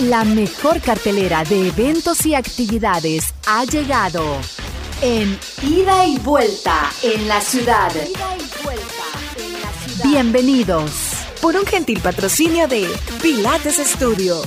La mejor cartelera de eventos y actividades ha llegado en Ida y Vuelta en la ciudad. Ida y Vuelta en la ciudad. Bienvenidos por un gentil patrocinio de Pilates Studio.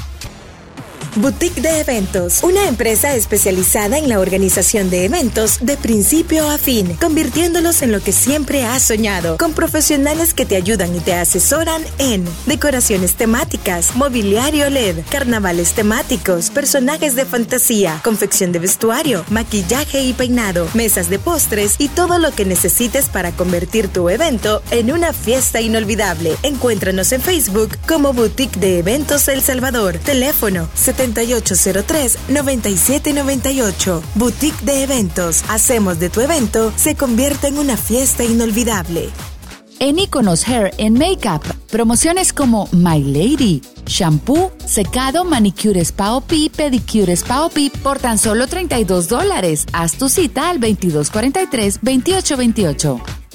Boutique de Eventos, una empresa especializada en la organización de eventos de principio a fin, convirtiéndolos en lo que siempre has soñado, con profesionales que te ayudan y te asesoran en decoraciones temáticas, mobiliario LED, carnavales temáticos, personajes de fantasía, confección de vestuario, maquillaje y peinado, mesas de postres y todo lo que necesites para convertir tu evento en una fiesta inolvidable. Encuéntranos en Facebook como Boutique de Eventos El Salvador. Teléfono 70 9803-9798. Boutique de eventos. Hacemos de tu evento se convierta en una fiesta inolvidable. En Iconos Hair and Makeup, promociones como My Lady, shampoo, secado, manicure spa o pedicure spa o por tan solo 32 dólares. Haz tu cita al 2243-2828.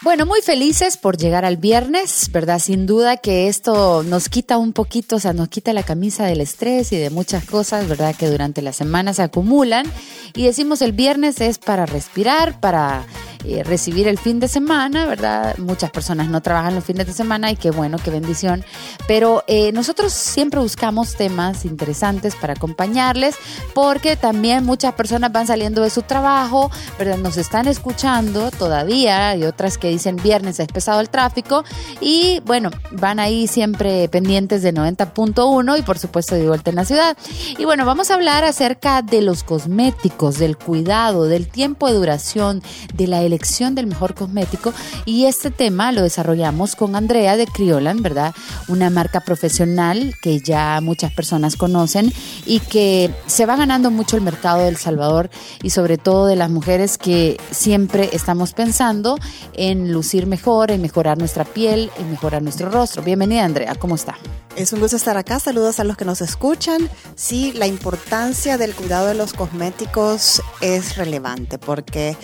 Bueno, muy felices por llegar al viernes, ¿verdad? Sin duda que esto nos quita un poquito, o sea, nos quita la camisa del estrés y de muchas cosas, ¿verdad? Que durante la semana se acumulan. Y decimos el viernes es para respirar, para eh, recibir el fin de semana, ¿verdad? Muchas personas no trabajan los fines de semana y qué bueno, qué bendición. Pero eh, nosotros siempre buscamos temas interesantes para acompañarles porque también muchas personas van saliendo de su trabajo, ¿verdad? Nos están escuchando todavía y otras que dicen viernes es pesado el tráfico y bueno, van ahí siempre pendientes de 90.1 y por supuesto de vuelta en la ciudad. Y bueno, vamos a hablar acerca de los cosméticos, del cuidado, del tiempo de duración, de la elección del mejor cosmético y este tema lo desarrollamos con Andrea de Criolan, ¿verdad? Una marca profesional que ya muchas personas conocen y que se va ganando mucho el mercado del Salvador y sobre todo de las mujeres que siempre estamos pensando en lucir mejor, en mejorar nuestra piel, en mejorar nuestro rostro. Bienvenida Andrea, ¿cómo está? Es un gusto estar acá. Saludos a los que nos escuchan. Sí, la importancia del cuidado de los cosméticos es relevante porque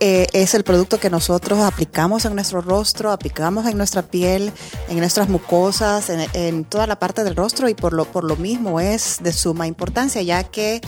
eh, es el producto que nosotros aplicamos en nuestro rostro, aplicamos en nuestra piel, en nuestras mucosas, en, toda la parte del rostro y por lo, por lo mismo es de suma importancia, ya que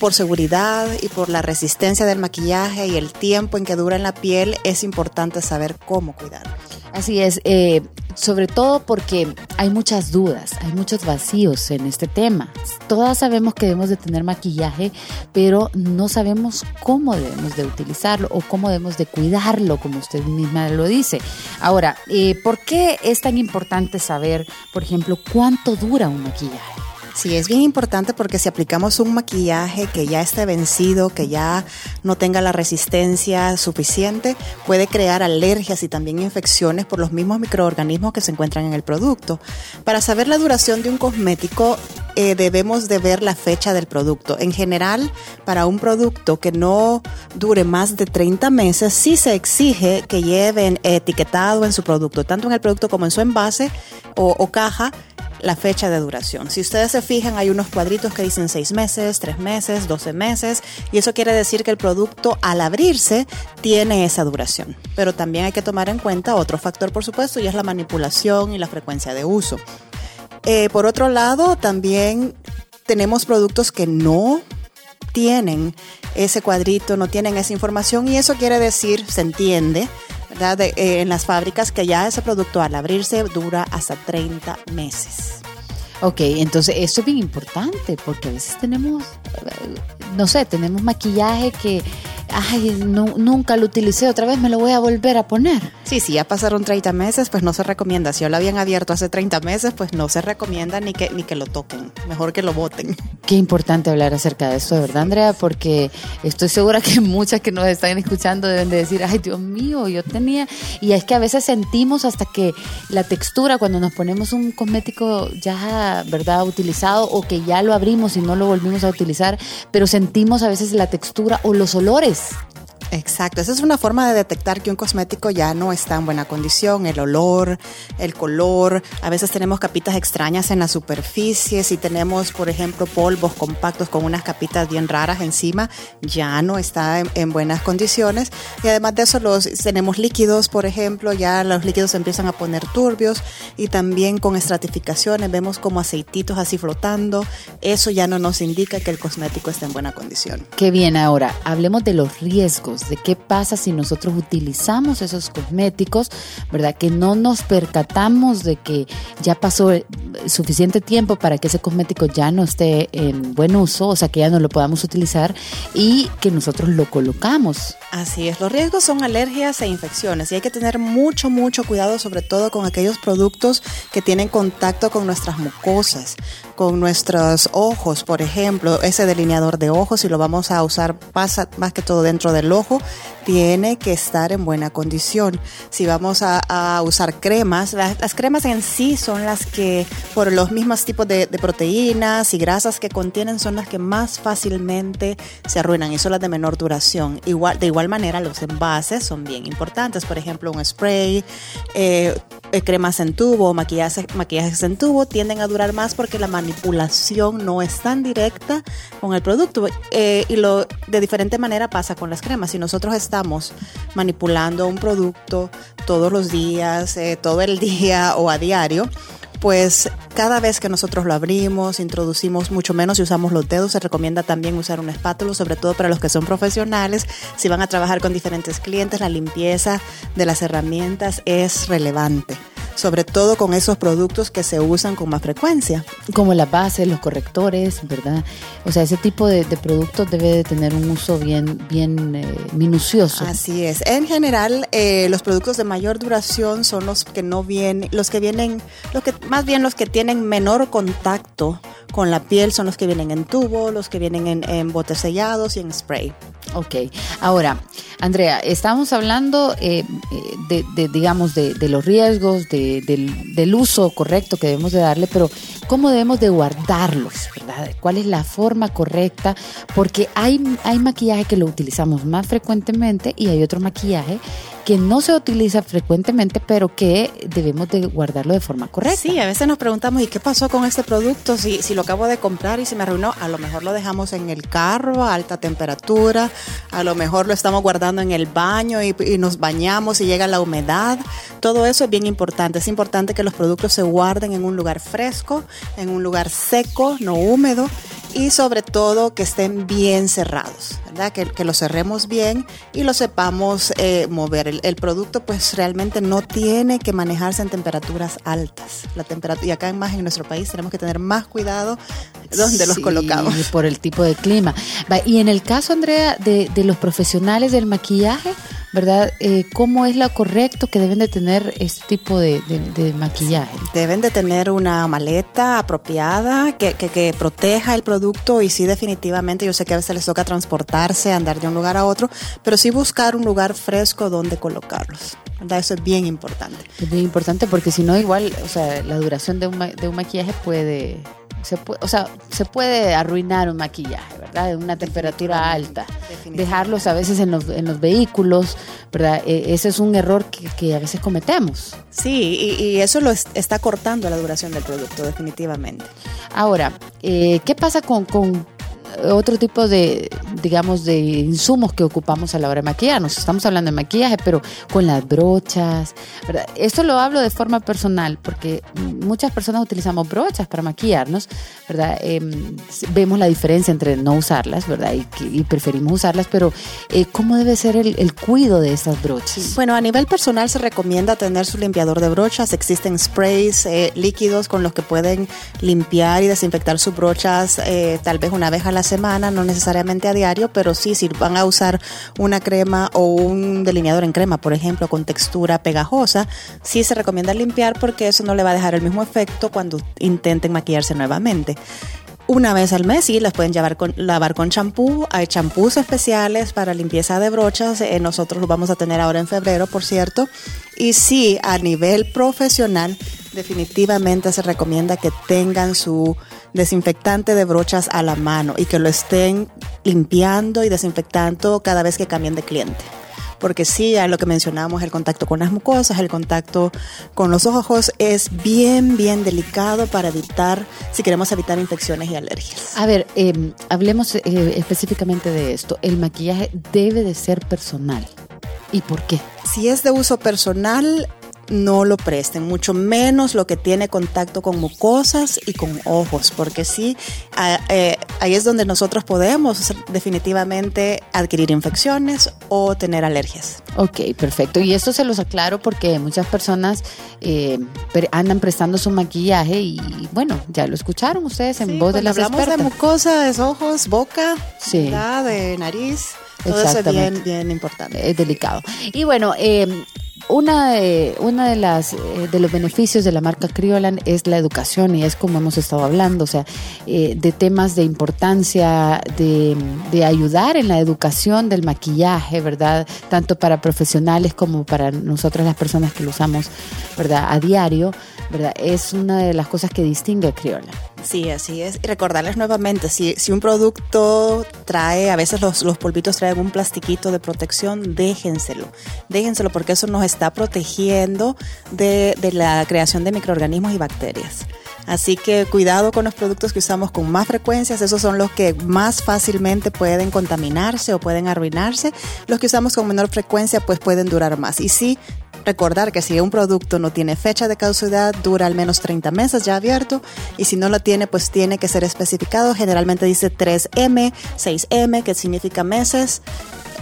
por seguridad y por la resistencia del maquillaje y el tiempo en que dura en la piel, es importante saber cómo cuidar. Así es, eh, sobre todo porque hay muchas dudas, hay muchos vacíos en este tema. Todas sabemos que debemos de tener maquillaje, pero no sabemos cómo debemos de utilizarlo o cómo debemos de cuidarlo, como usted misma lo dice. Ahora, eh, ¿por qué es tan importante saber, por ejemplo, cuánto dura un maquillaje? Sí, es bien importante porque si aplicamos un maquillaje que ya esté vencido, que ya no tenga la resistencia suficiente, puede crear alergias y también infecciones por los mismos microorganismos que se encuentran en el producto. Para saber la duración de un cosmético, eh, debemos de ver la fecha del producto. En general, para un producto que no dure más de 30 meses, sí se exige que lleven etiquetado en su producto, tanto en el producto como en su envase o, o caja, la fecha de duración. Si ustedes se fijan, hay unos cuadritos que dicen 6 meses, 3 meses, 12 meses, y eso quiere decir que el producto al abrirse tiene esa duración. Pero también hay que tomar en cuenta otro factor, por supuesto, y es la manipulación y la frecuencia de uso. Eh, por otro lado, también tenemos productos que no tienen ese cuadrito, no tienen esa información y eso quiere decir, se entiende, eh, en las fábricas que ya ese producto al abrirse dura hasta 30 meses. Ok, entonces esto es bien importante porque a veces tenemos, eh, no sé, tenemos maquillaje que ay, nunca lo utilicé, otra vez me lo voy a volver a poner. Sí, sí, ya pasaron 30 meses, pues no se recomienda. Si ya lo habían abierto hace 30 meses, pues no se recomienda ni que, ni que lo toquen, mejor que lo boten. Qué importante hablar acerca de esto, de verdad, Andrea, porque estoy segura que muchas que nos están escuchando deben de decir, ay, Dios mío, yo tenía... Y es que a veces sentimos hasta que la textura, cuando nos ponemos un cosmético ya, ¿verdad?, utilizado o que ya lo abrimos y no lo volvimos a utilizar, pero sentimos a veces la textura o los olores Peace. Exacto, esa es una forma de detectar que un cosmético ya no está en buena condición, el olor, el color, a veces tenemos capitas extrañas en la superficie, si tenemos, por ejemplo, polvos compactos con unas capitas bien raras encima, ya no está en, buenas condiciones. Y además de eso los tenemos líquidos, por ejemplo, ya los líquidos empiezan a poner turbios y también con estratificaciones vemos como aceititos así flotando, eso ya no nos indica que el cosmético está en buena condición. Qué bien, ahora hablemos de los riesgos de qué pasa si nosotros utilizamos esos cosméticos, ¿verdad? Que no nos percatamos de que ya pasó suficiente tiempo para que ese cosmético ya no esté en buen uso, o sea, que ya no lo podamos utilizar y que nosotros lo colocamos. Así es, los riesgos son alergias e infecciones y hay que tener mucho, mucho cuidado sobre todo con aquellos productos que tienen contacto con nuestras mucosas, con nuestros ojos, por ejemplo, ese delineador de ojos, si lo vamos a usar pasa más que todo dentro del ojo, tiene que estar en buena condición. Si vamos a, usar cremas, las, cremas en sí son las que, por los mismos tipos de, proteínas y grasas que contienen, son las que más fácilmente se arruinan y son las de menor duración. Igual, de igual manera, los envases son bien importantes. Por ejemplo, un spray, eh, cremas en tubo, maquillajes, maquillajes en tubo tienden a durar más porque la manipulación no es tan directa con el producto. Eh, y lo de diferente manera pasa con las cremas. Si nosotros estamos estamos manipulando un producto todos los días, eh, todo el día o a diario, pues cada vez que nosotros lo abrimos, introducimos mucho menos y usamos los dedos, se recomienda también usar un espátula, sobre todo para los que son profesionales. Si van a trabajar con diferentes clientes, la limpieza de las herramientas es relevante sobre todo con esos productos que se usan con más frecuencia. Como la base, los correctores, ¿verdad? O sea, ese tipo de, productos debe de tener un uso bien, bien eh, minucioso. Así es. En general, eh, los productos de mayor duración son los que no vienen, los que vienen, los que, más bien los que tienen menor contacto con la piel son los que vienen en tubo, los que vienen en, en botes sellados y en spray. Ok, ahora, Andrea, estamos hablando eh, de, de, digamos, de, de, los riesgos, de, del, del, uso correcto que debemos de darle, pero ¿cómo debemos de guardarlos? ¿verdad? ¿Cuál es la forma correcta? Porque hay, hay maquillaje que lo utilizamos más frecuentemente y hay otro maquillaje que no se utiliza frecuentemente, pero que debemos de guardarlo de forma correcta. Sí, a veces nos preguntamos, ¿y qué pasó con este producto? Si, si lo acabo de comprar y se me arruinó, a lo mejor lo dejamos en el carro a alta temperatura, a lo mejor lo estamos guardando en el baño y, nos bañamos y llega la humedad. Todo eso es bien importante. Es importante que los productos se guarden en un lugar fresco, en un lugar seco, no húmedo y sobre todo que estén bien cerrados, ¿verdad? Que, que lo cerremos bien y lo sepamos eh, mover. El, producto pues realmente no tiene que manejarse en temperaturas altas. La temperatura, y acá más en nuestro país tenemos que tener más cuidado donde los colocamos. Por el tipo de clima. Y en el caso, Andrea, de, de los profesionales del maquillaje, ¿verdad? Eh, ¿Cómo es lo correcto que deben de tener este tipo de, maquillaje? Deben de tener una maleta apropiada que, que, proteja el producto y sí definitivamente, yo sé que a veces les toca transportarse, andar de un lugar a otro, pero sí buscar un lugar fresco donde colocarlos. ¿verdad? Eso es bien importante. Es bien importante porque si no igual, o sea, la duración de un, de un maquillaje puede se puede, o sea, se puede arruinar un maquillaje, ¿verdad? En una temperatura alta. Dejarlos a veces en los, en los vehículos, ¿verdad? E, ese es un error que, a veces cometemos. Sí, y, eso lo está cortando la duración del producto, definitivamente. Ahora, eh, ¿qué pasa con, con otro tipo de, digamos, de insumos que ocupamos a la hora de maquillarnos. Estamos hablando de maquillaje, pero con las brochas, ¿verdad? Esto lo hablo de forma personal porque muchas personas utilizamos brochas para maquillarnos, ¿verdad? Em, vemos la diferencia entre no usarlas, ¿verdad? Y, preferimos usarlas, pero eh, ¿cómo debe ser el, el cuidado de estas brochas? Bueno, a nivel personal se recomienda tener su limpiador de brochas. Existen sprays eh, líquidos con los que pueden limpiar y desinfectar sus brochas eh, tal vez una vez a la semana, no necesariamente a diario, pero sí, si van a usar una crema o un delineador en crema, por ejemplo, con textura pegajosa, sí se recomienda limpiar porque eso no le va a dejar el mismo efecto cuando intenten maquillarse nuevamente una vez al mes, sí, las pueden llevar con, lavar con champú. Hay champús especiales para limpieza de brochas. Eh, nosotros los vamos a tener ahora en febrero, por cierto. Y sí, a nivel profesional, definitivamente se recomienda que tengan su desinfectante de brochas a la mano y que lo estén limpiando y desinfectando cada vez que cambien de cliente porque sí, a lo que mencionamos, el contacto con las mucosas, el contacto con los ojos es bien, bien delicado para evitar, si queremos evitar infecciones y alergias. A ver, eh, hablemos eh, específicamente de esto. El maquillaje debe de ser personal. ¿Y por qué? Si es de uso personal, no lo presten, mucho menos lo que tiene contacto con mucosas y con ojos, porque sí, eh, ahí es donde nosotros podemos definitivamente adquirir infecciones o tener alergias. Ok, perfecto. Y esto se los aclaro porque muchas personas eh, andan prestando su maquillaje y bueno, ya lo escucharon ustedes en voz de las hablamos de mucosas, ojos, boca, sí. de nariz. Todo eso es bien, bien importante. Es delicado. Y bueno, eh, una de, una de las eh, de los beneficios de la marca Criolan es la educación y es como hemos estado hablando, o sea, eh, de temas de importancia de, de, ayudar en la educación del maquillaje, ¿verdad? Tanto para profesionales como para nosotras las personas que lo usamos, ¿verdad? A diario, ¿verdad? Es una de las cosas que distingue a Criolan. Sí, así es. Y recordarles nuevamente, si, si un producto trae, a veces los, los polvitos traen un plastiquito de protección, déjenselo. Déjenselo porque eso nos está protegiendo de, de la creación de microorganismos y bacterias. Así que cuidado con los productos que usamos con más frecuencias, esos son los que más fácilmente pueden contaminarse o pueden arruinarse. Los que usamos con menor frecuencia pues pueden durar más. Y sí, recordar que si un producto no tiene fecha de caducidad, dura al menos 30 meses ya abierto y si no lo tiene, pues tiene que ser especificado. Generalmente dice 3M, 6M, que significa meses,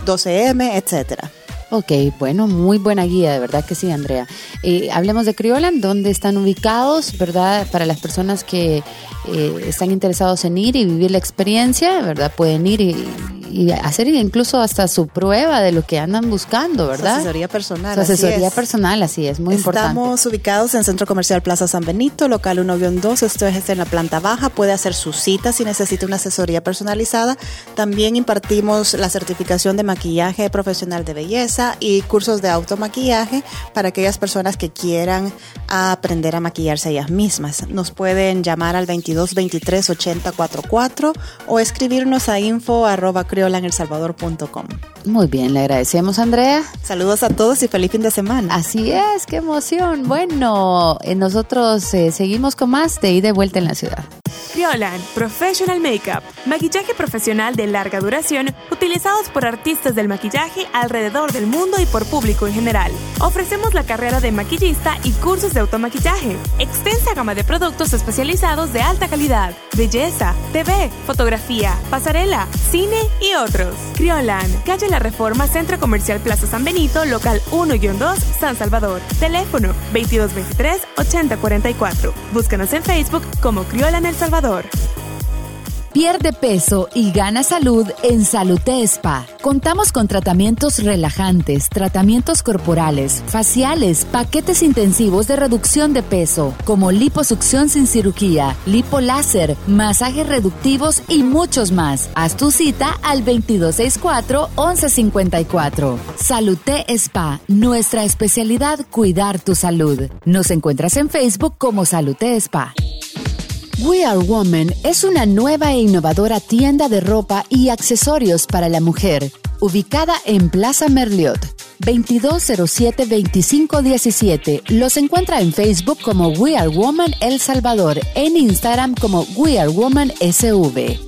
12M, etcétera. Ok, bueno, muy buena guía, de verdad que sí, Andrea. Eh, hablemos de Criolan, ¿dónde están ubicados, verdad? Para las personas que eh, están interesados en ir y vivir la experiencia, ¿verdad? Pueden ir y, y hacer incluso hasta su prueba de lo que andan buscando, ¿verdad? Su asesoría personal. Su asesoría personal, así es, muy importante. Estamos ubicados en Centro Comercial Plaza San Benito, local 1-2, esto es en la planta baja, puede hacer su cita si necesita una asesoría personalizada. También impartimos la certificación de maquillaje profesional de belleza y cursos de automaquillaje para aquellas personas que quieran aprender a maquillarse ellas mismas. Nos pueden llamar al 22 23 80 44 o escribirnos a info arroba salvador.com Muy bien, le agradecemos, Andrea. Saludos a todos y feliz fin de semana. Así es, qué emoción. Bueno, eh, nosotros eh, seguimos con más de ida y vuelta en la ciudad. Criolan Professional Makeup, maquillaje profesional de larga duración utilizados por artistas del maquillaje alrededor del mundo y por público en general. Ofrecemos la carrera de maquillista y cursos de automaquillaje, extensa gama de productos especializados de alta calidad, belleza, TV, fotografía, pasarela, cine y otros. Criolan, calle La Reforma, Centro Comercial Plaza San Benito, local 1-2, San Salvador. Teléfono 2223-8044. Búscanos en Facebook como Criolan El Salvador. Pierde peso y gana salud en Salute Spa. Contamos con tratamientos relajantes, tratamientos corporales, faciales, paquetes intensivos de reducción de peso, como liposucción sin cirugía, lipoláser, masajes reductivos y muchos más. Haz tu cita al 2264-1154. Salute Spa, nuestra especialidad cuidar tu salud. Nos encuentras en Facebook como Salute Spa. We Are Woman es una nueva e innovadora tienda de ropa y accesorios para la mujer, ubicada en Plaza Merliot. 2207-2517. Los encuentra en Facebook como We Are Woman El Salvador, en Instagram como We Are Woman SV.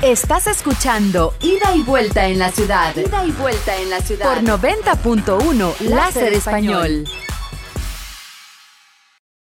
Estás escuchando Ida y Vuelta en la Ciudad. Ida y Vuelta en la Ciudad. Por 90.1 Láser Español.